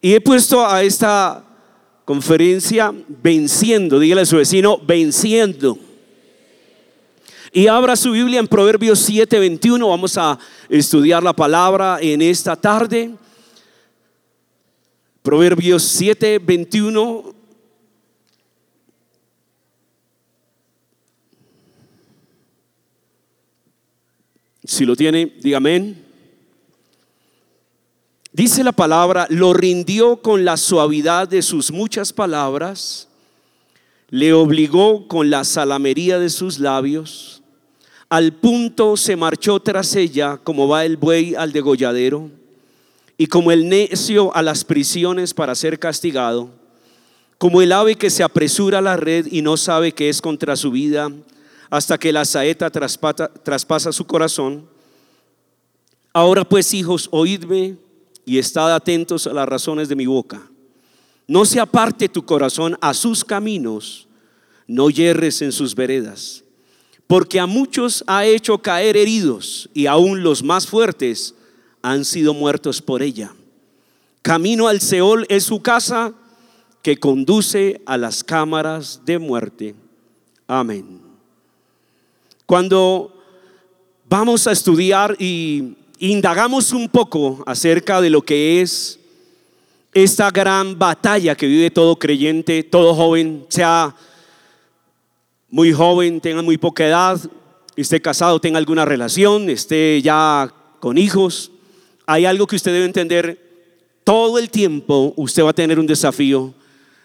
Y he puesto a esta conferencia venciendo, dígale a su vecino, venciendo. Y abra su Biblia en Proverbios 7:21. Vamos a estudiar la palabra en esta tarde. Proverbios 7:21. Si lo tiene, diga amén. Dice la palabra, lo rindió con la suavidad de sus muchas palabras, le obligó con la salamería de sus labios, al punto se marchó tras ella como va el buey al degolladero y como el necio a las prisiones para ser castigado, como el ave que se apresura a la red y no sabe que es contra su vida, hasta que la saeta traspasa su corazón. Ahora pues, hijos, oídme y estad atentos a las razones de mi boca. No se aparte tu corazón a sus caminos, no yerres en sus veredas, porque a muchos ha hecho caer heridos y aún los más fuertes han sido muertos por ella. Camino al Seol es su casa que conduce a las cámaras de muerte. Amén. Cuando vamos a estudiar y indagamos un poco acerca de lo que es esta gran batalla que vive todo creyente, todo joven, sea muy joven, tenga muy poca edad, esté casado, tenga alguna relación, esté ya con hijos, hay algo que usted debe entender. Todo el tiempo usted va a tener un desafío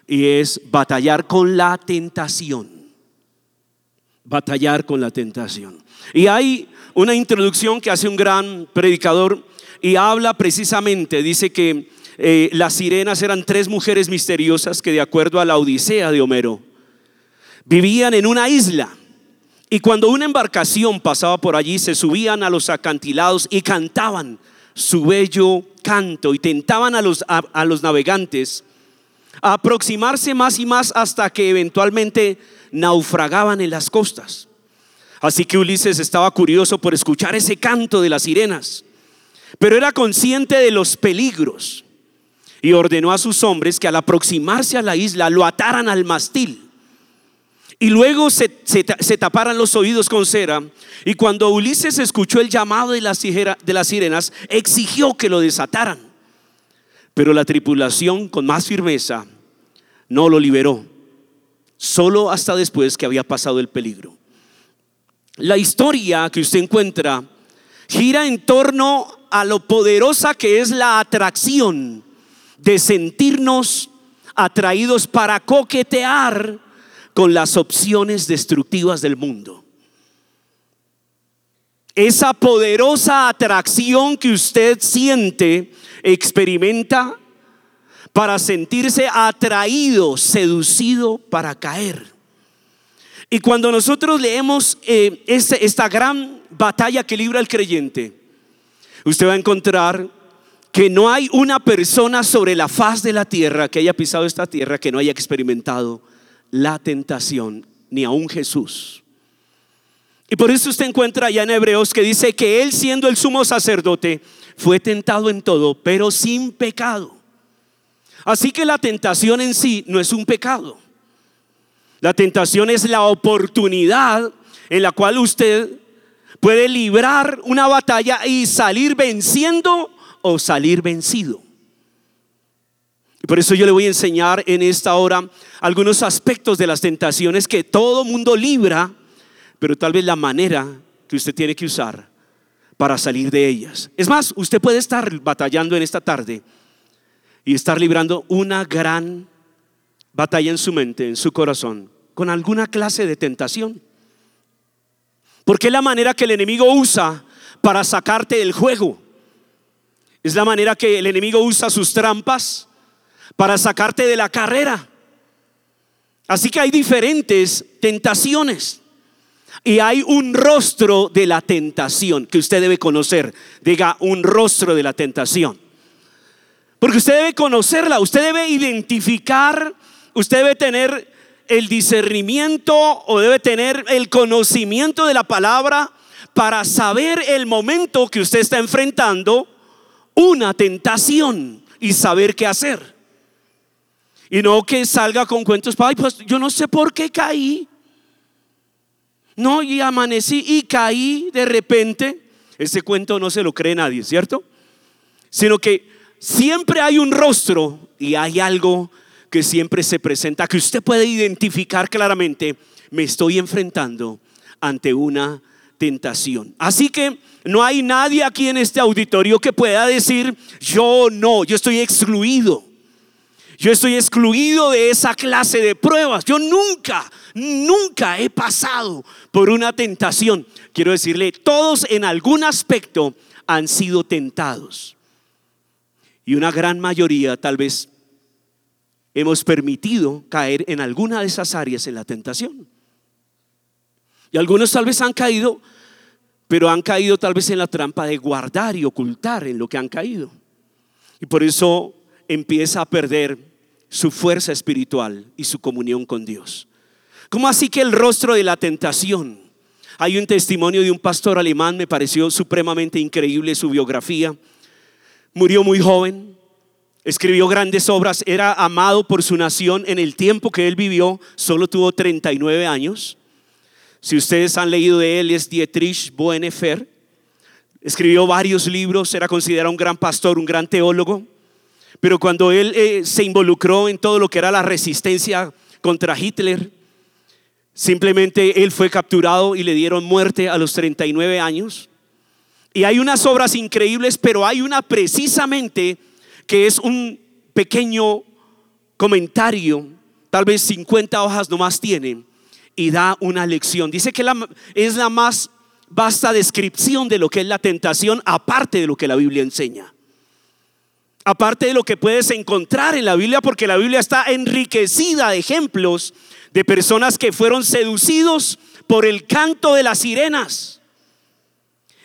y es batallar con la tentación. Batallar con la tentación. Y hay una introducción que hace un gran predicador y habla precisamente, dice que eh, las sirenas eran tres mujeres misteriosas que de acuerdo a la Odisea de Homero, vivían en una isla. Y cuando una embarcación pasaba por allí, se subían a los acantilados y cantaban su bello canto y tentaban a los, a los navegantes a aproximarse más y más hasta que eventualmente naufragaban en las costas. Así que Ulises estaba curioso por escuchar ese canto de las sirenas, pero era consciente de los peligros y ordenó a sus hombres que al aproximarse a la isla lo ataran al mastil y luego se, taparan los oídos con cera. Y cuando Ulises escuchó el llamado de las, de las sirenas, exigió que lo desataran. Pero la tripulación, con más firmeza, no lo liberó, solo hasta después que había pasado el peligro. La historia que usted encuentra gira en torno a lo poderosa que es la atracción de sentirnos atraídos para coquetear con las opciones destructivas del mundo. Esa poderosa atracción que usted siente, experimenta para sentirse atraído, seducido para caer. Y cuando nosotros leemos eh, este, esta gran batalla que libra el creyente, usted va a encontrar que no hay una persona sobre la faz de la tierra que haya pisado esta tierra que no haya experimentado la tentación, ni aún Jesús. Y por eso usted encuentra allá en Hebreos que dice que él siendo el sumo sacerdote fue tentado en todo, pero sin pecado. Así que la tentación en sí no es un pecado. La tentación es la oportunidad en la cual usted puede librar una batalla y salir venciendo o salir vencido. Y por eso yo le voy a enseñar en esta hora algunos aspectos de las tentaciones que todo mundo libra, pero tal vez la manera que usted tiene que usar para salir de ellas. Es más, usted puede estar batallando en esta tarde y estar librando una gran batalla en su mente, en su corazón, con alguna clase de tentación. Porque es la manera que el enemigo usa para sacarte del juego. Es la manera que el enemigo usa sus trampas para sacarte de la carrera. Así que hay diferentes tentaciones. Y hay un rostro de la tentación que usted debe conocer. Diga, un rostro de la tentación. Porque usted debe conocerla, usted debe identificar, usted debe tener el discernimiento o debe tener el conocimiento de la palabra para saber el momento que usted está enfrentando una tentación y saber qué hacer. Y no que salga con cuentos, ay, pues yo no sé por qué caí. No, y amanecí y caí de repente. Ese cuento no se lo cree nadie, ¿cierto? Sino que siempre hay un rostro y hay algo que siempre se presenta, que usted puede identificar claramente, me estoy enfrentando ante una tentación. Así que no hay nadie aquí en este auditorio que pueda decir, yo no, yo estoy excluido. Yo estoy excluido de esa clase de pruebas. Yo nunca, nunca he pasado por una tentación. Quiero decirle, todos en algún aspecto han sido tentados. Y una gran mayoría tal vez hemos permitido caer en alguna de esas áreas en la tentación. Y algunos tal vez han caído, pero han caído tal vez en la trampa de guardar y ocultar en lo que han caído. Y por eso empieza a perder su fuerza espiritual y su comunión con Dios. ¿Cómo así que el rostro de la tentación? Hay un testimonio de un pastor alemán, me pareció supremamente increíble su biografía. Murió muy joven, Escribió grandes obras, era amado por su nación en el tiempo que él vivió, solo tuvo 39 años. Si ustedes han leído de él, es Dietrich Bonhoeffer. Escribió varios libros, era considerado un gran pastor, un gran teólogo. Pero cuando él eh, se involucró en todo lo que era la resistencia contra Hitler, simplemente él fue capturado y le dieron muerte a los 39 años. Y hay unas obras increíbles, pero hay una precisamente que es un pequeño comentario, tal vez 50 hojas nomás tiene, y da una lección. Dice que es la más vasta descripción de lo que es la tentación, aparte de lo que la Biblia enseña. Aparte de lo que puedes encontrar en la Biblia, porque la Biblia está enriquecida de ejemplos de personas que fueron seducidos por el canto de las sirenas.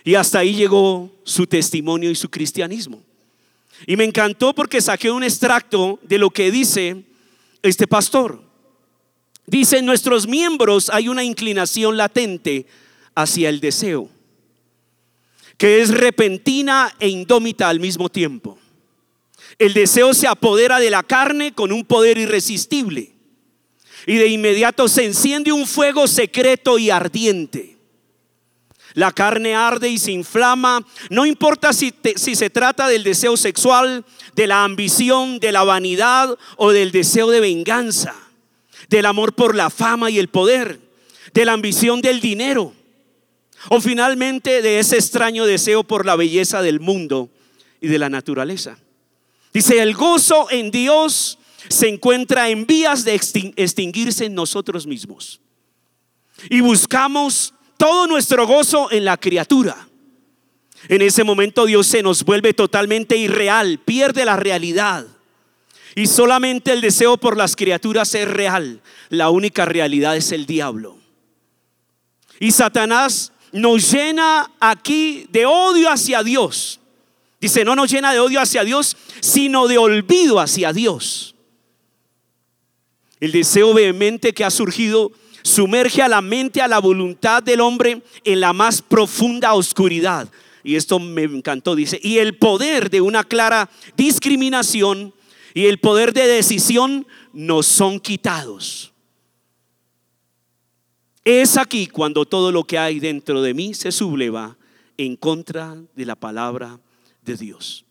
Y hasta ahí llegó su testimonio y su cristianismo. Y me encantó porque saqué un extracto de lo que dice este pastor. Dice, en nuestros miembros hay una inclinación latente hacia el deseo, que es repentina e indómita al mismo tiempo. El deseo se apodera de la carne con un poder irresistible y de inmediato se enciende un fuego secreto y ardiente la carne arde y se inflama. No importa si, se trata del deseo sexual, de la ambición, de la vanidad o del deseo de venganza, del amor por la fama y el poder, de la ambición del dinero o finalmente de ese extraño deseo por la belleza del mundo y de la naturaleza. Dice, el gozo en Dios se encuentra en vías de extinguirse en nosotros mismos. Y buscamos todo nuestro gozo en la criatura. En ese momento Dios se nos vuelve totalmente irreal, pierde la realidad. Y solamente el deseo por las criaturas es real. La única realidad es el diablo. Y Satanás nos llena aquí de odio hacia Dios. Dice, no nos llena de odio hacia Dios, sino de olvido hacia Dios. El deseo vehemente que ha surgido sumerge a la mente, a la voluntad del hombre en la más profunda oscuridad. Y esto me encantó, dice, y el poder de una clara discriminación y el poder de decisión nos son quitados. Es aquí cuando todo lo que hay dentro de mí se subleva en contra de la palabra de Dios.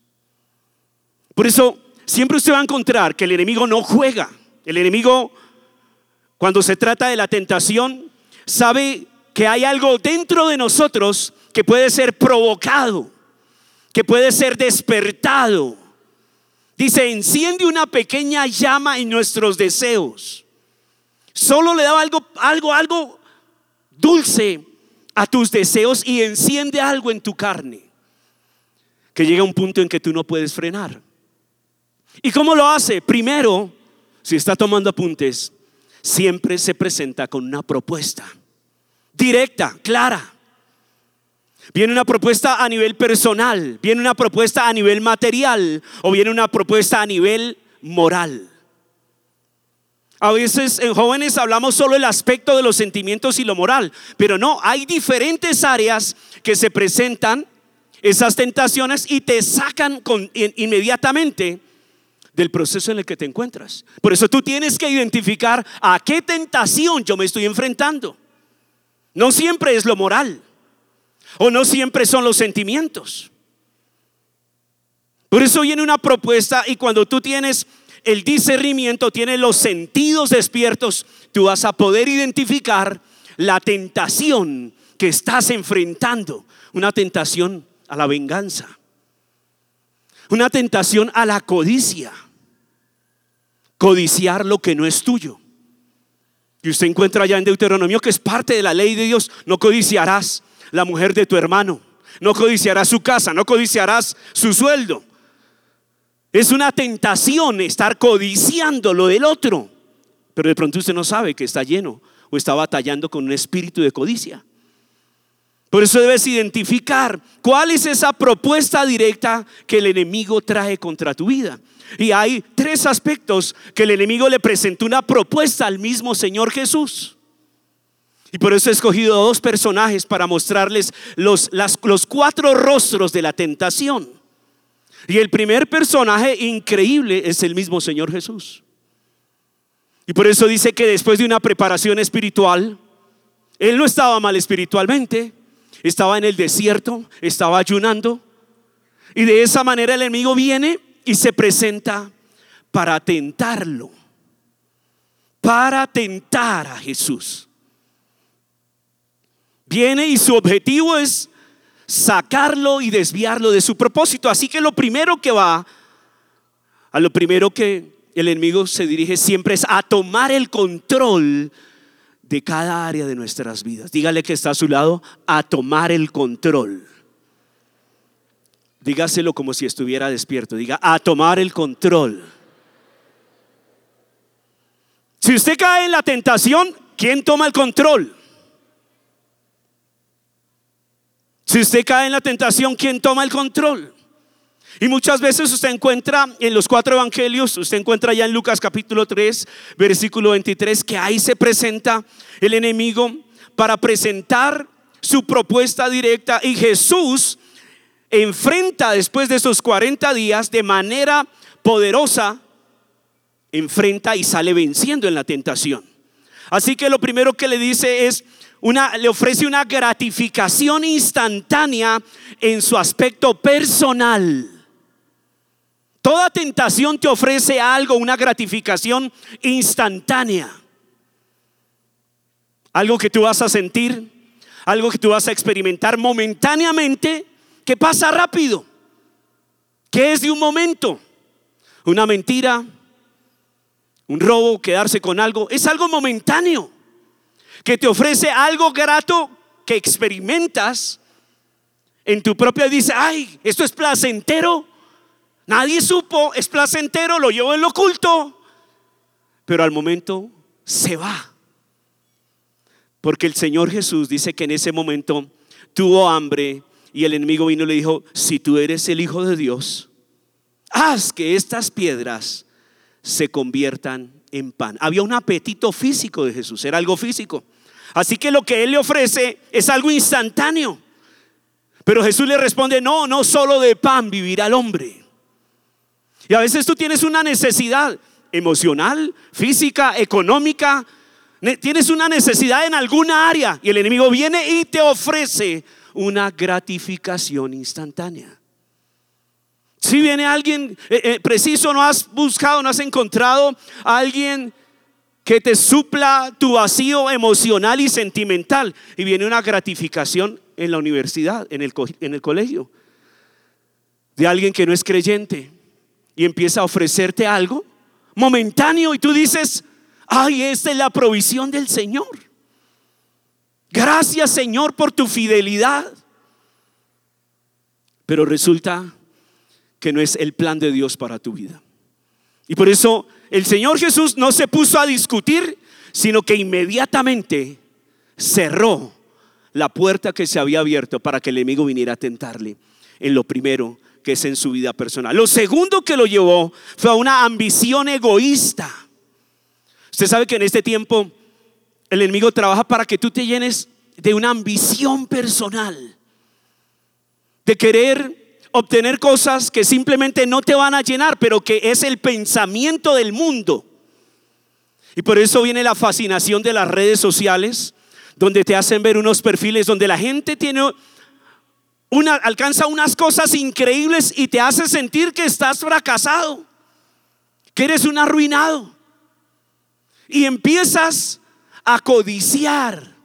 Por eso, siempre usted va a encontrar que el enemigo no juega. El enemigo cuando se trata de la tentación, sabe que hay algo dentro de nosotros que puede ser provocado, que puede ser despertado. Dice, enciende una pequeña llama en nuestros deseos. Solo le da algo, algo, algo dulce a tus deseos y enciende algo en tu carne. Que llega un punto en que tú no puedes frenar. ¿Y cómo lo hace? Primero, si está tomando apuntes, siempre se presenta con una propuesta directa, clara. Viene una propuesta a nivel personal, viene una propuesta a nivel material o viene una propuesta a nivel moral. A veces en jóvenes hablamos solo el aspecto de los sentimientos y lo moral, pero no, hay diferentes áreas que se presentan esas tentaciones y te sacan con, inmediatamente del proceso en el que te encuentras. Por eso tú tienes que identificar a qué tentación yo me estoy enfrentando. No siempre es lo moral o no siempre son los sentimientos. Por eso viene una propuesta y cuando tú tienes el discernimiento, tienes los sentidos despiertos, tú vas a poder identificar la tentación que estás enfrentando. Una tentación a la venganza. Una tentación a la codicia. Codiciar lo que no es tuyo. Y usted encuentra allá en Deuteronomio que es parte de la ley de Dios. No codiciarás la mujer de tu hermano. No codiciarás su casa. No codiciarás su sueldo. Es una tentación estar codiciando lo del otro. Pero de pronto usted no sabe que está lleno o está batallando con un espíritu de codicia. Por eso debes identificar cuál es esa propuesta directa que el enemigo trae contra tu vida. Y hay tres aspectos que el enemigo le presentó una propuesta al mismo Señor Jesús. Y por eso he escogido dos personajes para mostrarles los, los cuatro rostros de la tentación. Y el primer personaje increíble es el mismo Señor Jesús. Y por eso dice que después de una preparación espiritual, Él no estaba mal espiritualmente, estaba en el desierto, estaba ayunando. Y de esa manera el enemigo viene y se presenta para tentarlo, para tentar a Jesús. Viene y su objetivo es sacarlo y desviarlo de su propósito. Así que lo primero que va, a lo primero que el enemigo se dirige siempre es a tomar el control de cada área de nuestras vidas. Dígale que está a su lado, a tomar el control. Dígaselo como si estuviera despierto. Diga, a tomar el control. Si usted cae en la tentación, ¿quién toma el control? Si usted cae en la tentación, ¿quién toma el control? Y muchas veces usted encuentra en los cuatro evangelios, usted encuentra ya en Lucas capítulo 3, versículo 23, que ahí se presenta el enemigo para presentar su propuesta directa y Jesús enfrenta después de esos 40 días de manera poderosa, enfrenta y sale venciendo en la tentación. Así que lo primero que le dice es, una, le ofrece una gratificación instantánea en su aspecto personal. Toda tentación te ofrece algo, una gratificación instantánea. Algo que tú vas a sentir, algo que tú vas a experimentar momentáneamente, que pasa rápido, que es de un momento. Una mentira, un robo, quedarse con algo, es algo momentáneo, que te ofrece algo grato que experimentas en tu propia, dice, ay, esto es placentero, Nadie supo, es placentero, lo llevo en lo oculto, pero al momento se va. Porque el Señor Jesús dice que en ese momento tuvo hambre y el enemigo vino y le dijo, si tú eres el Hijo de Dios, haz que estas piedras se conviertan en pan. Había un apetito físico de Jesús, era algo físico. Así que lo que Él le ofrece es algo instantáneo. Pero Jesús le responde, no, no solo de pan vivirá el hombre. Y a veces tú tienes una necesidad emocional, física, económica. Tienes una necesidad en alguna área y el enemigo viene y te ofrece una gratificación instantánea. Si viene alguien eh, eh, preciso, no has buscado, no has encontrado a alguien que te supla tu vacío emocional y sentimental. Y viene una gratificación en la universidad, en el, en el colegio, de alguien que no es creyente y empieza a ofrecerte algo momentáneo y tú dices, ay, esta es la provisión del Señor. Gracias Señor por tu fidelidad. Pero resulta que no es el plan de Dios para tu vida. Y por eso el Señor Jesús no se puso a discutir, sino que inmediatamente cerró la puerta que se había abierto para que el enemigo viniera a tentarle en lo primero que es en su vida personal. Lo segundo que lo llevó fue a una ambición egoísta. Usted sabe que en este tiempo el enemigo trabaja para que tú te llenes de una ambición personal, de querer obtener cosas que simplemente no te van a llenar, pero que es el pensamiento del mundo. Y por eso viene la fascinación de las redes sociales, donde te hacen ver unos perfiles donde la gente tiene una, alcanza unas cosas increíbles y te hace sentir que estás fracasado, que eres un arruinado. Y empiezas a codiciar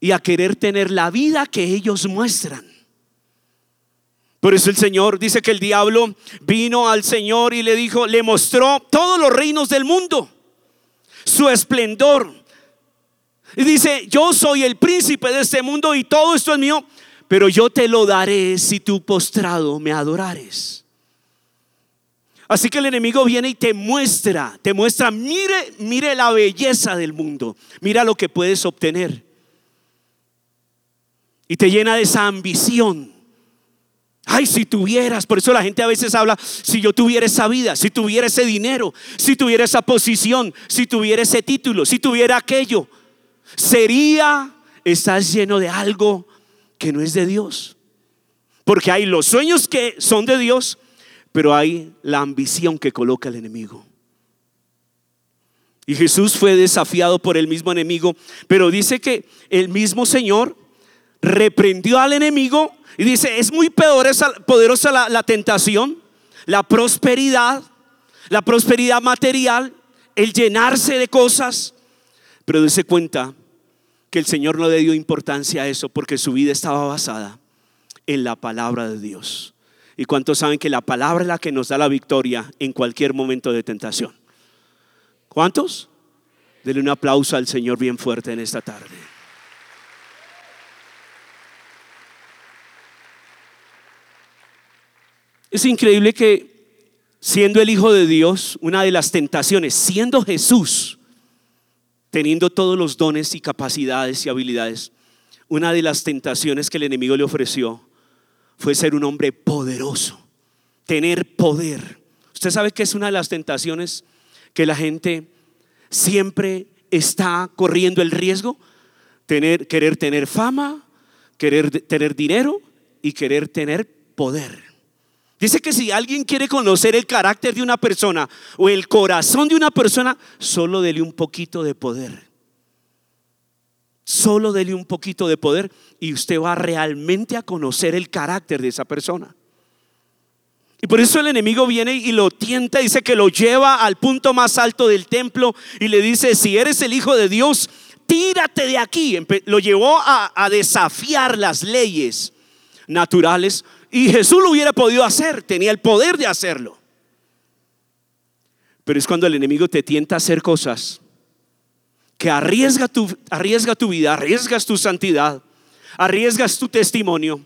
y a querer tener la vida que ellos muestran. Por eso el Señor dice que el diablo vino al Señor y le dijo, le mostró todos los reinos del mundo, su esplendor. Y dice, yo soy el príncipe de este mundo y todo esto es mío, pero yo te lo daré si tú postrado me adorares. Así que el enemigo viene y te muestra, te muestra, mire, mire la belleza del mundo, mira lo que puedes obtener. Y te llena de esa ambición Ay, si tuvieras, por eso la gente a veces habla, si yo tuviera esa vida, si tuviera ese dinero, si tuviera esa posición, si tuviera ese título, si tuviera aquello, sería, estás lleno de algo que no es de Dios. Porque hay los sueños que son de Dios, pero hay la ambición que coloca el enemigo. Y Jesús fue desafiado por el mismo enemigo, pero dice que el mismo Señor reprendió al enemigo y dice, es muy poderosa, poderosa la, tentación, la prosperidad, la prosperidad material, el llenarse de cosas, pero dése cuenta que el Señor no le dio importancia a eso porque su vida estaba basada en la palabra de Dios. ¿Y cuántos saben que la palabra es la que nos da la victoria en cualquier momento de tentación? ¿Cuántos? Denle un aplauso al Señor bien fuerte en esta tarde. Es increíble que siendo el Hijo de Dios, una de las tentaciones, siendo Jesús, teniendo todos los dones y capacidades y habilidades, una de las tentaciones que el enemigo le ofreció fue ser un hombre poderoso, tener poder. Usted sabe que es una de las tentaciones que la gente siempre está corriendo el riesgo, tener, querer tener fama, querer tener dinero y querer tener poder. Dice que si alguien quiere conocer el carácter de una persona o el corazón de una persona, solo dele un poquito de poder. Solo dele un poquito de poder y usted va realmente a conocer el carácter de esa persona. Y por eso el enemigo viene y lo tienta, dice que lo lleva al punto más alto del templo y le dice, si eres el Hijo de Dios, tírate de aquí. Lo llevó a, a desafiar las leyes naturales y Jesús lo hubiera podido hacer, tenía el poder de hacerlo. Pero es cuando el enemigo te tienta a hacer cosas que arriesga tu, arriesga tu vida, arriesgas tu santidad, arriesgas tu testimonio,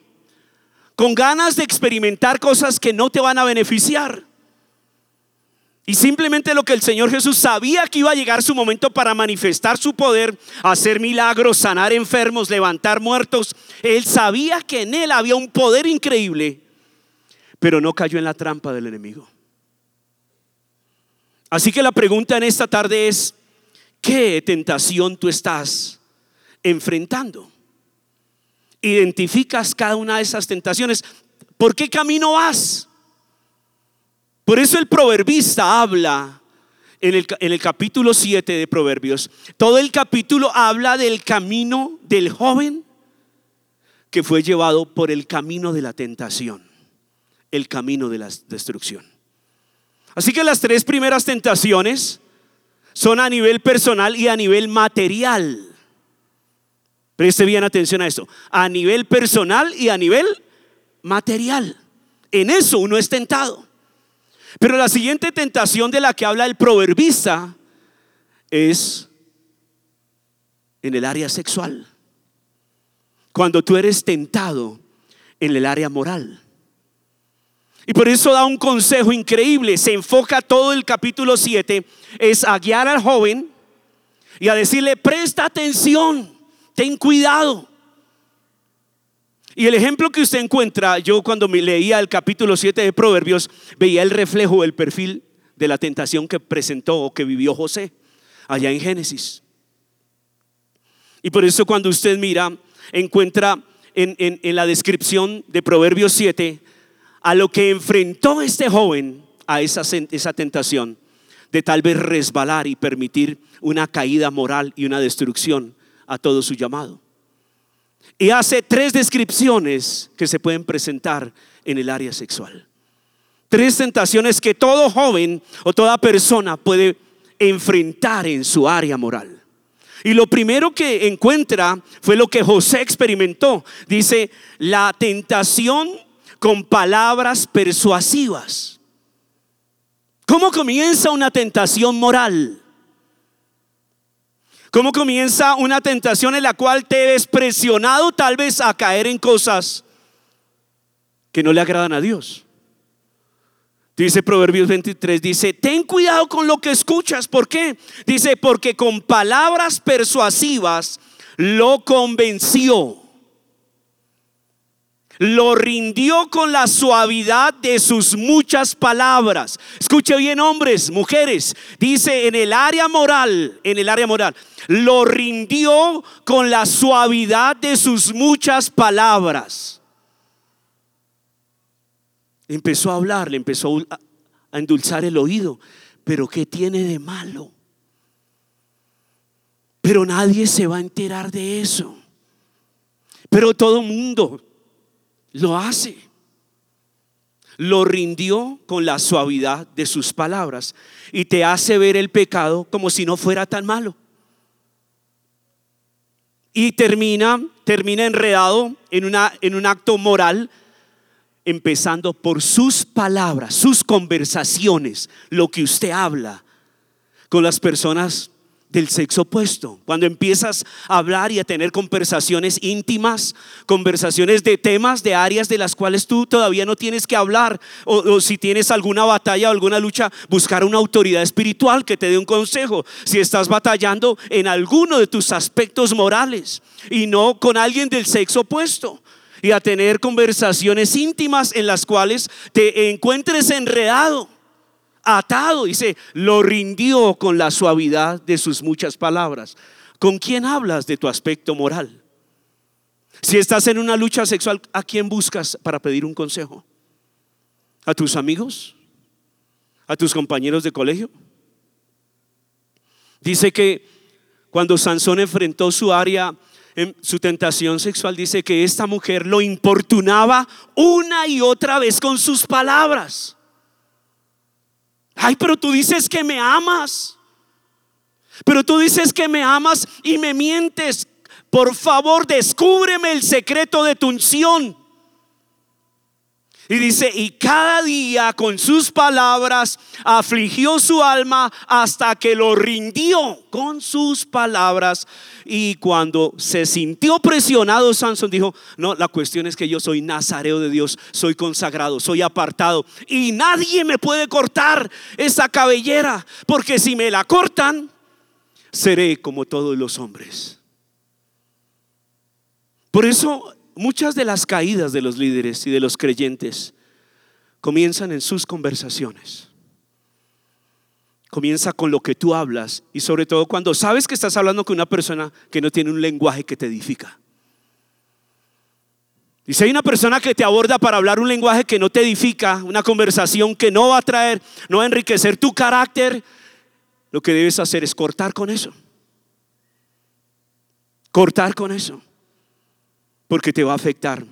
con ganas de experimentar cosas que no te van a beneficiar. Y simplemente lo que el Señor Jesús sabía que iba a llegar su momento para manifestar su poder, hacer milagros, sanar enfermos, levantar muertos. Él sabía que en él había un poder increíble, pero no cayó en la trampa del enemigo. Así que la pregunta en esta tarde es, ¿qué tentación tú estás enfrentando? Identificas cada una de esas tentaciones. ¿Por qué camino vas? Por eso el proverbista habla en el, en el, capítulo 7 de Proverbios. Todo el capítulo habla del camino del joven que fue llevado por el camino de la tentación, el camino de la destrucción. Así que las tres primeras tentaciones son a nivel personal y a nivel material. Preste bien atención a esto. A nivel personal y a nivel material. En eso uno es tentado. Pero la siguiente tentación de la que habla el proverbista es en el área sexual. Cuando tú eres tentado en el área moral. Y por eso da un consejo increíble. Se enfoca todo el capítulo 7. Es a guiar al joven y a decirle, presta atención, ten cuidado. Y el ejemplo que usted encuentra, yo cuando me leía el capítulo 7 de Proverbios, veía el reflejo del perfil de la tentación que presentó o que vivió José allá en Génesis. Y por eso cuando usted mira, encuentra en, en la descripción de Proverbios 7 a lo que enfrentó este joven a esa, esa tentación de tal vez resbalar y permitir una caída moral y una destrucción a todo su llamado. Y hace tres descripciones que se pueden presentar en el área sexual. Tres tentaciones que todo joven o toda persona puede enfrentar en su área moral. Y lo primero que encuentra fue lo que José experimentó. Dice, la tentación con palabras persuasivas. ¿Cómo comienza una tentación moral? ¿Cómo comienza una tentación en la cual te ves presionado tal vez a caer en cosas que no le agradan a Dios? Dice Proverbios 23, dice, ten cuidado con lo que escuchas. ¿Por qué? Dice, porque con palabras persuasivas lo convenció lo rindió con la suavidad de sus muchas palabras. Escuche bien, hombres, mujeres, dice en el área moral, en el área moral, lo rindió con la suavidad de sus muchas palabras. Empezó a hablar, le empezó a endulzar el oído, pero ¿qué tiene de malo? Pero nadie se va a enterar de eso. Pero todo mundo lo hace. Lo rindió con la suavidad de sus palabras y te hace ver el pecado como si no fuera tan malo. Y termina, termina enredado en, una, en un acto moral, empezando por sus palabras, sus conversaciones, lo que usted habla con las personas del sexo opuesto. Cuando empiezas a hablar y a tener conversaciones íntimas, conversaciones de temas, de áreas de las cuales tú todavía no tienes que hablar, o, si tienes alguna batalla o alguna lucha, buscar una autoridad espiritual que te dé un consejo. Si estás batallando en alguno de tus aspectos morales y no con alguien del sexo opuesto. Y a tener conversaciones íntimas en las cuales te encuentres enredado atado, dice, lo rindió con la suavidad de sus muchas palabras. ¿Con quién hablas de tu aspecto moral? Si estás en una lucha sexual, ¿a quién buscas para pedir un consejo? ¿A tus amigos? ¿A tus compañeros de colegio? Dice que cuando Sansón enfrentó su área, en su tentación sexual, dice que esta mujer lo importunaba una y otra vez con sus palabras. Ay, pero tú dices que me amas. Pero tú dices que me amas y me mientes. Por favor, descúbreme el secreto de tu unción. Y dice, y cada día con sus palabras afligió su alma hasta que lo rindió con sus palabras. Y cuando se sintió presionado, Sansón dijo, no, la cuestión es que yo soy nazareo de Dios, soy consagrado, soy apartado. Y nadie me puede cortar esa cabellera, porque si me la cortan, seré como todos los hombres. Por eso Muchas de las caídas de los líderes y de los creyentes comienzan en sus conversaciones. Comienza con lo que tú hablas y sobre todo cuando sabes que estás hablando con una persona que no tiene un lenguaje que te edifica. Y si hay una persona que te aborda para hablar un lenguaje que no te edifica, una conversación que no va a traer, no va a enriquecer tu carácter, lo que debes hacer es cortar con eso. Cortar con eso porque te va a afectar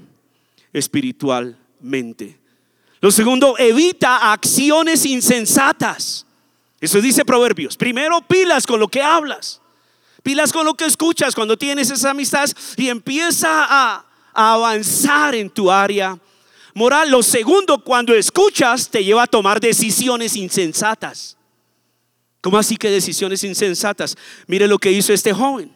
espiritualmente. Lo segundo, evita acciones insensatas. Eso dice Proverbios. Primero, pilas con lo que hablas. Pilas con lo que escuchas cuando tienes esas amistades y empieza a, avanzar en tu área moral. Lo segundo, cuando escuchas, te lleva a tomar decisiones insensatas. ¿Cómo así que decisiones insensatas? Mire lo que hizo este joven.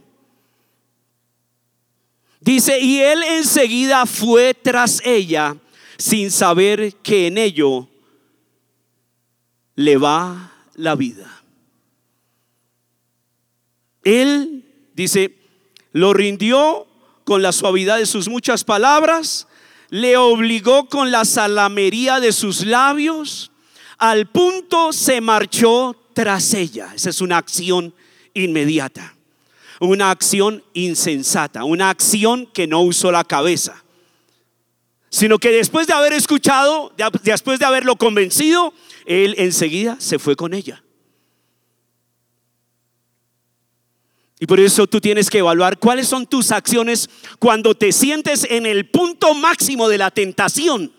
Dice, y él enseguida fue tras ella sin saber que en ello le va la vida. Él, dice, lo rindió con la suavidad de sus muchas palabras, le obligó con la salamería de sus labios, al punto se marchó tras ella. Esa es una acción inmediata. Una acción insensata, una acción que no usó la cabeza, sino que después de haber escuchado, después de haberlo convencido, él enseguida se fue con ella. Y por eso tú tienes que evaluar cuáles son tus acciones cuando te sientes en el punto máximo de la tentación.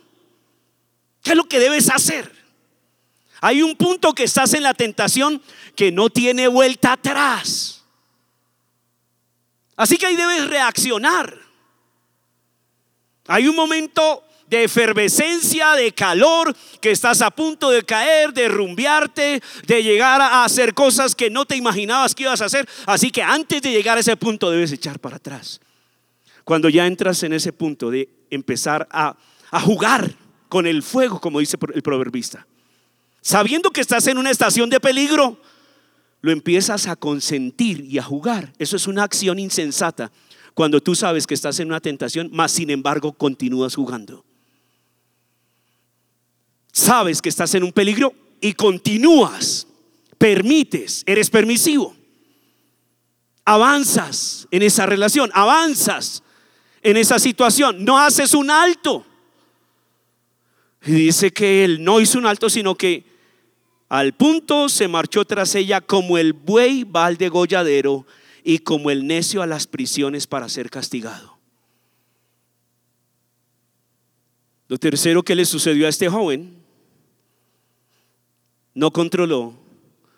¿Qué es lo que debes hacer? Hay un punto que estás en la tentación que no tiene vuelta atrás. Así que ahí debes reaccionar. Hay un momento de efervescencia, de calor, que estás a punto de caer, de rumbearte, de llegar a hacer cosas que no te imaginabas que ibas a hacer. Así que antes de llegar a ese punto debes echar para atrás. Cuando ya entras en ese punto de empezar a, a jugar con el fuego, como dice el proverbista, sabiendo que estás en una estación de peligro, lo empiezas a consentir y a jugar. Eso es una acción insensata cuando tú sabes que estás en una tentación, más sin embargo continúas jugando sabes que estás en un peligro y continúas, permites, eres permisivo. Avanzas en esa relación, avanzas en esa situación, no haces un alto. Y dice que él no hizo un alto, sino que al punto se marchó tras ella como el buey va al degolladero y como el necio a las prisiones para ser castigado. Lo tercero que le sucedió a este joven no controló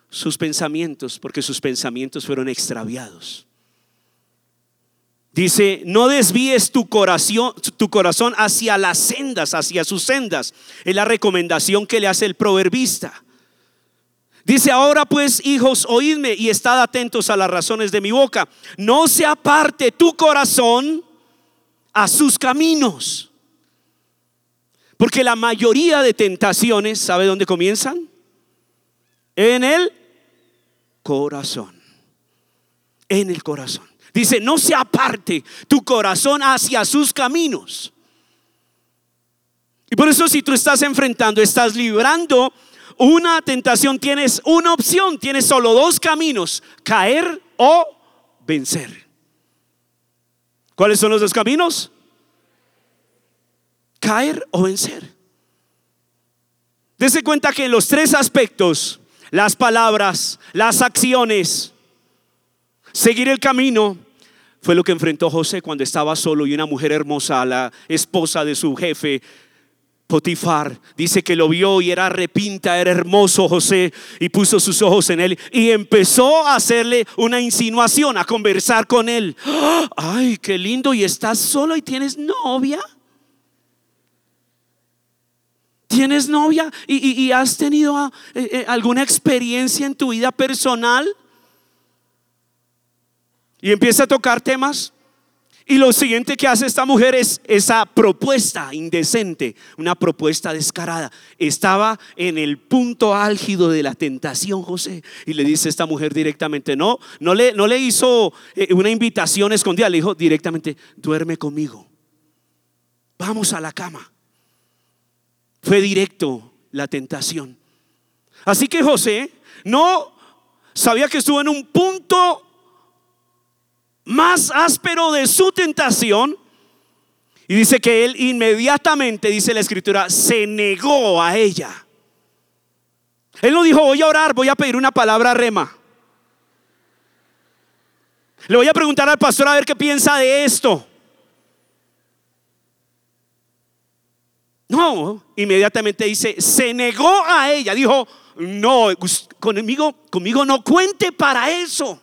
sus pensamientos porque sus pensamientos fueron extraviados. Dice, no desvíes tu corazón, tu corazón hacia las sendas, hacia sus sendas. Es la recomendación que le hace el proverbista. Dice, ahora pues, hijos, oídme y estad atentos a las razones de mi boca. No se aparte tu corazón a sus caminos. Porque la mayoría de tentaciones, ¿sabe dónde comienzan? en el corazón. En el corazón. Dice, no se aparte tu corazón hacia sus caminos. Y por eso si tú estás enfrentando, estás librando una tentación, tienes una opción, tienes solo dos caminos, caer o vencer. ¿Cuáles son los dos caminos? Caer o vencer. Dese cuenta que en los tres aspectos las palabras, las acciones, seguir el camino, fue lo que enfrentó José cuando estaba solo y una mujer hermosa, la esposa de su jefe, Potifar, dice que lo vio y era repinta, era hermoso José y puso sus ojos en él y empezó a hacerle una insinuación, a conversar con él. Ay, qué lindo, y estás solo y tienes novia. ¿Tienes novia y, has tenido ah, eh, eh, alguna experiencia en tu vida personal? Y empieza a tocar temas. Y lo siguiente que hace esta mujer es esa propuesta indecente, una propuesta descarada. Estaba en el punto álgido de la tentación, José. Y le dice esta mujer directamente, no, no le, no le hizo eh, una invitación escondida, le dijo directamente, duerme conmigo. Vamos a la cama. Fue directo la tentación. Así que José no sabía que estuvo en un punto más áspero de su tentación. Y dice que él inmediatamente, dice la escritura, se negó a ella. Él no dijo, voy a orar, voy a pedir una palabra rema. Le voy a preguntar al pastor a ver qué piensa de esto. No, inmediatamente dice, se negó a ella, dijo, no, conmigo, conmigo no cuente para eso.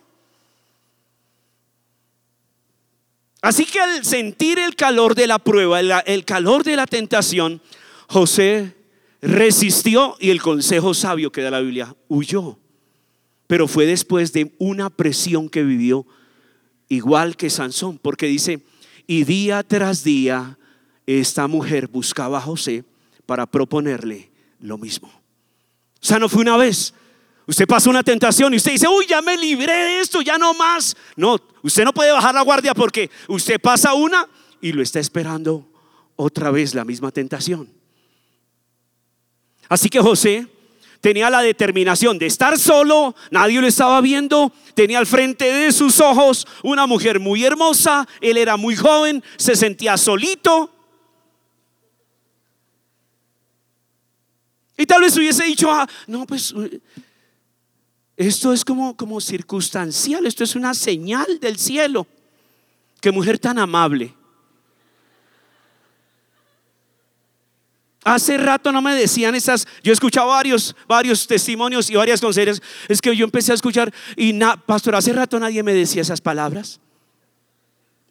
Así que al sentir el calor de la prueba, el, calor de la tentación, José resistió y el consejo sabio que da la Biblia huyó. Pero fue después de una presión que vivió, igual que Sansón, porque dice, y día tras día esta mujer buscaba a José para proponerle lo mismo. O sea, no fue una vez. Usted pasó una tentación y usted dice, uy, ya me libré de esto, ya no más. No, usted no puede bajar la guardia porque usted pasa una y lo está esperando otra vez la misma tentación. Así que José tenía la determinación de estar solo, nadie lo estaba viendo, tenía al frente de sus ojos una mujer muy hermosa, él era muy joven, se sentía solito. Y tal vez hubiese dicho, ah, no, pues esto es como, como circunstancial, esto es una señal del cielo. Qué mujer tan amable. Hace rato no me decían esas, yo he escuchado varios, varios testimonios y varias consejeras. Es que yo empecé a escuchar y, pastor, hace rato nadie me decía esas palabras.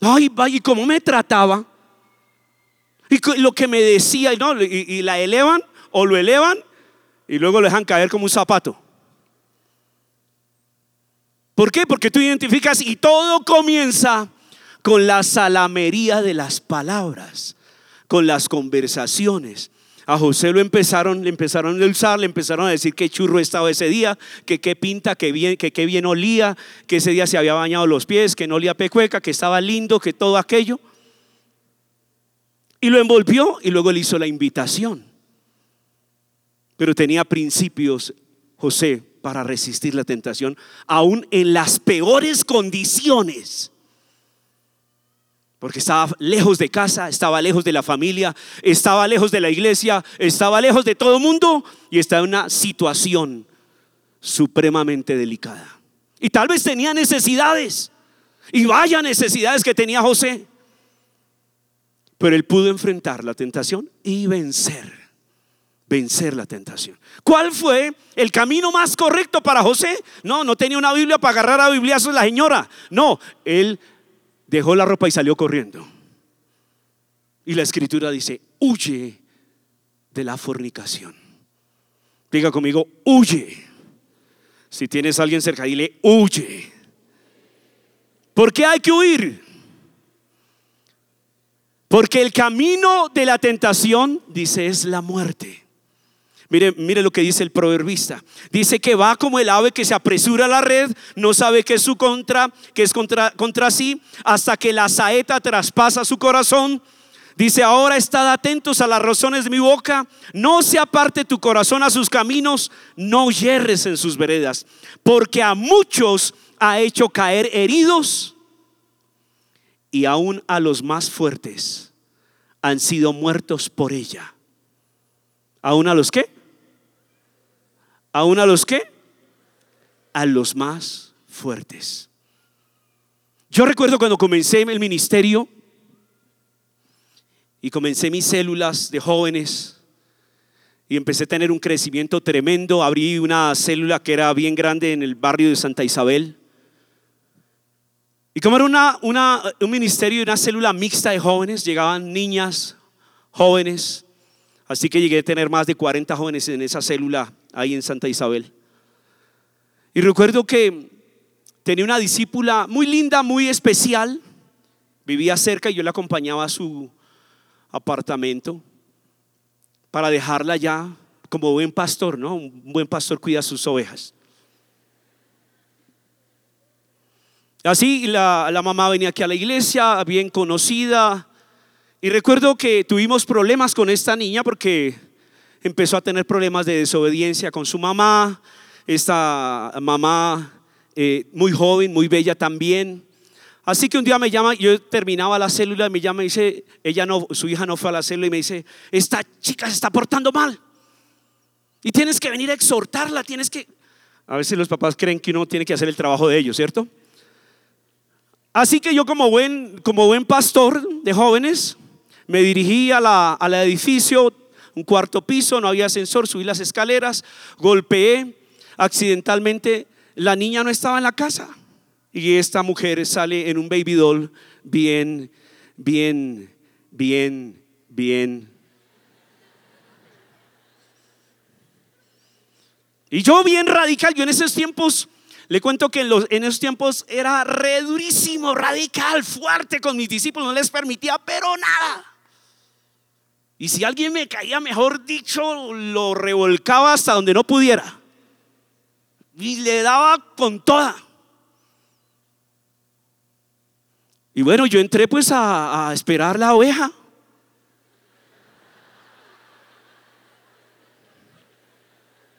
Ay, ¿y cómo me trataba? Y lo que me decía, ¿no? y, y la elevan o lo elevan y luego lo dejan caer como un zapato. ¿Por qué? Porque tú identificas y todo comienza con la salamería de las palabras, con las conversaciones. A José lo empezaron, le empezaron a usar, le empezaron a decir qué churro estaba ese día, que qué pinta, que bien, que qué bien olía, que ese día se había bañado los pies, que no olía pecueca, que estaba lindo, que todo aquello. Y lo envolvió y luego le hizo la invitación. Pero tenía principios José para resistir la tentación, aún en las peores condiciones porque estaba lejos de casa, estaba lejos de la familia, estaba lejos de la iglesia, estaba lejos de todo el mundo y estaba en una situación supremamente delicada. Y tal vez tenía necesidades, y vaya necesidades que tenía José. Pero él pudo enfrentar la tentación y vencer, vencer la tentación. ¿Cuál fue el camino más correcto para José? No, no tenía una Biblia para agarrar a bibliazos la señora. No, él dejó la ropa y salió corriendo. Y la escritura dice, huye de la fornicación. Diga conmigo, huye. Si tienes a alguien cerca, dile, huye. ¿Por qué hay que huir? Porque el camino de la tentación, dice, es la muerte. Mire, mire lo que dice el proverbista. Dice que va como el ave que se apresura a la red, no sabe que es su contra, que es contra, contra sí, hasta que la saeta traspasa su corazón. Dice, ahora estad atentos a las razones de mi boca, no se aparte tu corazón a sus caminos, no yerres en sus veredas, porque a muchos ha hecho caer heridos y aún a los más fuertes han sido muertos por ella. ¿Aún a los qué? ¿Aún a los qué? A los más fuertes. Yo recuerdo cuando comencé el ministerio y comencé mis células de jóvenes y empecé a tener un crecimiento tremendo. Abrí una célula que era bien grande en el barrio de Santa Isabel. Y como era una, un ministerio y una célula mixta de jóvenes, llegaban niñas, jóvenes. Así que llegué a tener más de 40 jóvenes en esa célula ahí en Santa Isabel. Y recuerdo que tenía una discípula muy linda, muy especial. Vivía cerca y yo la acompañaba a su apartamento para dejarla ya como buen pastor, ¿no? Un buen pastor cuida sus ovejas. Así la, la mamá venía aquí a la iglesia, bien conocida. Y recuerdo que tuvimos problemas con esta niña porque empezó a tener problemas de desobediencia con su mamá, esta mamá eh, muy joven, muy bella también. Así que un día me llama, yo terminaba la célula, me llama y dice, ella no, su hija no fue a la célula y me dice, esta chica se está portando mal. Y tienes que venir a exhortarla, tienes que... A veces los papás creen que uno tiene que hacer el trabajo de ellos, ¿cierto? Así que yo como buen, como buen pastor de jóvenes, me dirigí a la, al edificio, un cuarto piso, no había ascensor, subí las escaleras, golpeé, accidentalmente la niña no estaba en la casa y esta mujer sale en un baby doll bien, bien, bien, bien. Y yo bien radical, yo en esos tiempos, le cuento que en, los, en esos tiempos era re durísimo, radical, fuerte con mis discípulos, no les permitía, pero nada. Y si alguien me caía, mejor dicho, lo revolcaba hasta donde no pudiera. Y le daba con toda. Y bueno, yo entré pues a, esperar la oveja.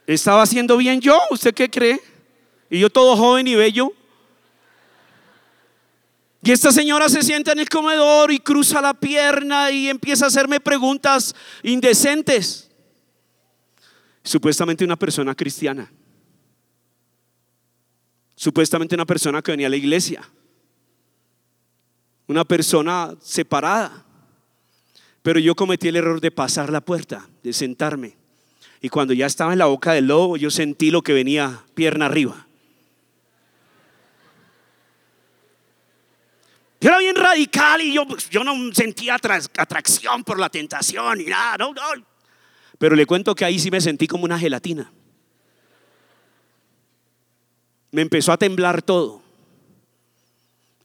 ¿Estaba haciendo bien yo? ¿Usted qué cree? Y yo todo joven y bello. Y esta señora se sienta en el comedor y cruza la pierna y empieza a hacerme preguntas indecentes. Supuestamente una persona cristiana. Supuestamente una persona que venía a la iglesia. Una persona separada. Pero yo cometí el error de pasar la puerta, de sentarme. Y cuando ya estaba en la boca del lobo, yo sentí lo que venía pierna arriba. Yo era bien radical y yo, pues, yo no sentía atracción por la tentación y nada, no, no. Pero le cuento que ahí sí me sentí como una gelatina. Me empezó a temblar todo.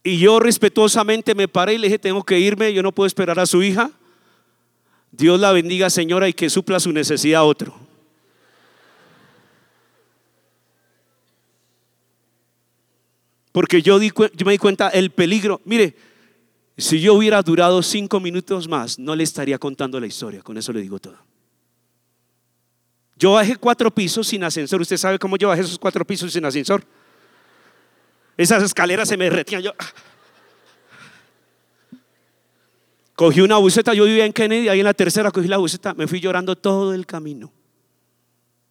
Y yo respetuosamente me paré y le dije, tengo que irme, yo no puedo esperar a su hija. Dios la bendiga, señora, y que supla su necesidad a otro. Porque yo, me di cuenta el peligro. Mire, si yo hubiera durado cinco minutos más, no le estaría contando la historia. Con eso le digo todo. Yo bajé cuatro pisos sin ascensor. ¿Usted sabe cómo yo bajé esos cuatro pisos sin ascensor? Esas escaleras se me derretían. Yo... Cogí una buceta, yo vivía en Kennedy, ahí en la tercera cogí la buceta, me fui llorando todo el camino,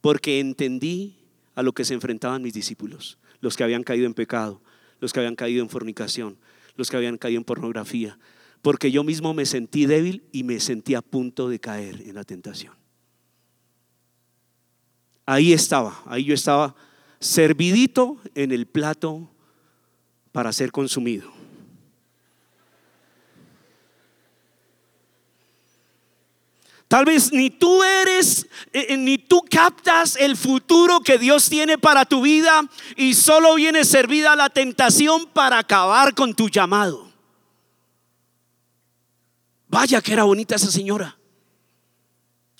porque entendí a lo que se enfrentaban mis discípulos, los que habían caído en pecado, los que habían caído en fornicación, los que habían caído en pornografía, porque yo mismo me sentí débil y me sentí a punto de caer en la tentación. Ahí estaba, ahí yo estaba servidito en el plato para ser consumido. Tal vez ni tú eres, eh, eh, ni tú captas el futuro que Dios tiene para tu vida y solo viene servida la tentación para acabar con tu llamado. Vaya que era bonita esa señora.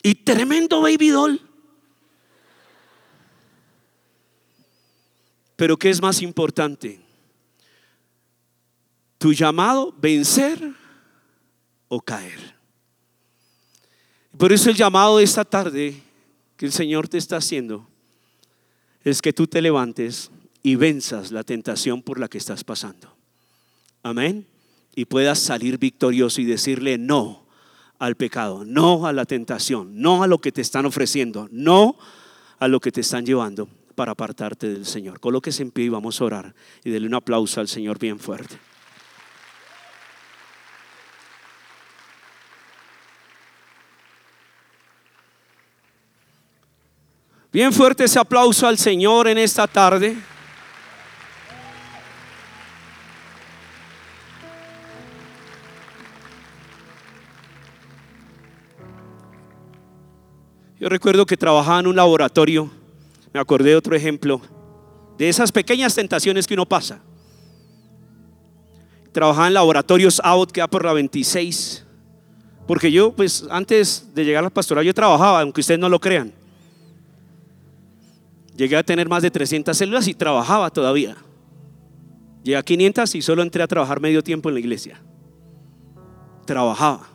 Y tremendo baby doll. Pero ¿qué es más importante? ¿Tu llamado vencer o caer? Por eso el llamado de esta tarde que el Señor te está haciendo es que tú te levantes y venzas la tentación por la que estás pasando. Amén. Y puedas salir victorioso y decirle no al pecado, no a la tentación, no a lo que te están ofreciendo, no a lo que te están llevando para apartarte del Señor. Colóquese en pie y vamos a orar y denle un aplauso al Señor bien fuerte. Bien fuerte ese aplauso al Señor en esta tarde. Yo recuerdo que trabajaba en un laboratorio, me acordé de otro ejemplo, de esas pequeñas tentaciones que uno pasa. Trabajaba en laboratorios out que por la 26, porque yo pues antes de llegar a la pastoral yo trabajaba, aunque ustedes no lo crean. Llegué a tener más de 300 células y trabajaba todavía. Llegué a 500 y solo entré a trabajar medio tiempo en la iglesia. Trabajaba.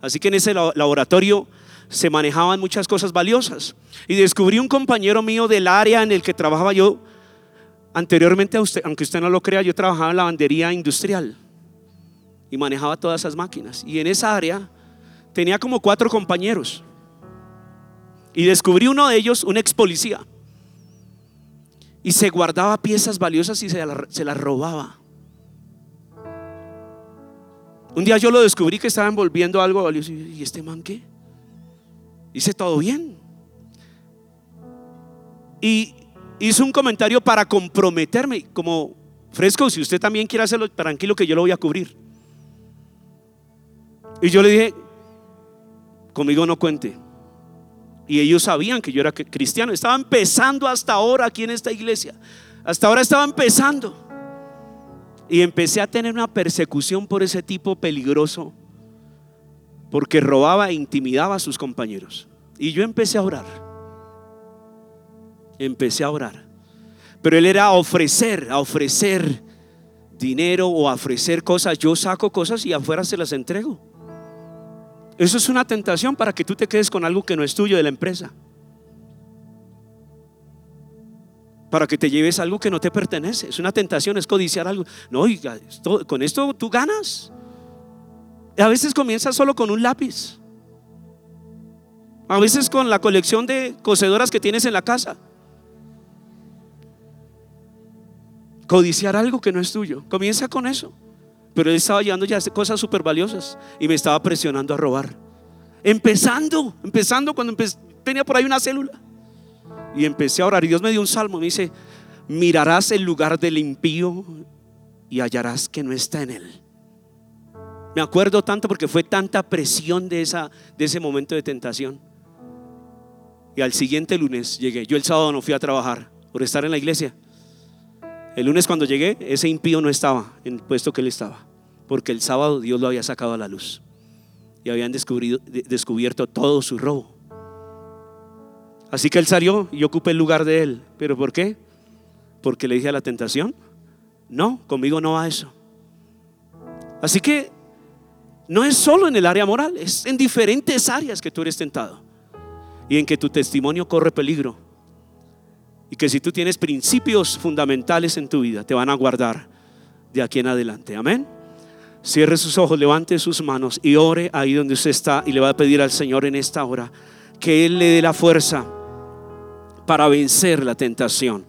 Así que en ese laboratorio se manejaban muchas cosas valiosas. Y descubrí un compañero mío del área en el que trabajaba yo. Anteriormente, aunque usted no lo crea, yo trabajaba en la lavandería industrial y manejaba todas esas máquinas. Y en esa área tenía como cuatro compañeros. Y descubrí uno de ellos, un ex policía y se guardaba piezas valiosas y se, las robaba. Un día yo lo descubrí que estaba envolviendo algo valioso. ¿Y este man qué? Hice todo bien. Y hizo un comentario para comprometerme, como fresco, si usted también quiere hacerlo, tranquilo que yo lo voy a cubrir. Y yo le dije, conmigo no cuente. Y ellos sabían que yo era cristiano. Estaba empezando hasta ahora aquí en esta iglesia. Hasta ahora estaba empezando. Y empecé a tener una persecución por ese tipo peligroso. Porque robaba e intimidaba a sus compañeros. Y yo empecé a orar. Empecé a orar. Pero él era a ofrecer, a ofrecer dinero o a ofrecer cosas. Yo saco cosas y afuera se las entrego. Eso es una tentación para que tú te quedes con algo que no es tuyo de la empresa. para que te lleves algo que no te pertenece. Es una tentación, es codiciar algo. No, oiga, con esto tú ganas. A veces comienza solo con un lápiz. A veces con la colección de cosedoras que tienes en la casa. Codiciar algo que no es tuyo. Comienza con eso. Pero él estaba llevando ya cosas súper valiosas y me estaba presionando a robar. Empezando, empezando cuando tenía por ahí una célula. Y empecé a orar y Dios me dio un salmo. Me dice, mirarás el lugar del impío y hallarás que no está en él. Me acuerdo tanto porque fue tanta presión de, esa, de ese momento de tentación. Y al siguiente lunes llegué. Yo el sábado no fui a trabajar por estar en la iglesia. El lunes cuando llegué, ese impío no estaba en el puesto que él estaba. Porque el sábado Dios lo había sacado a la luz. Y habían descubierto todo su robo. Así que él salió y ocupé el lugar de él. ¿Pero por qué? Porque le dije a la tentación, no, conmigo no va eso. Así que no es solo en el área moral, es en diferentes áreas que tú eres tentado y en que tu testimonio corre peligro. Y que si tú tienes principios fundamentales en tu vida, te van a guardar de aquí en adelante. Amén. Cierre sus ojos, levante sus manos y ore ahí donde usted está y le va a pedir al Señor en esta hora que Él le dé la fuerza para vencer la tentación.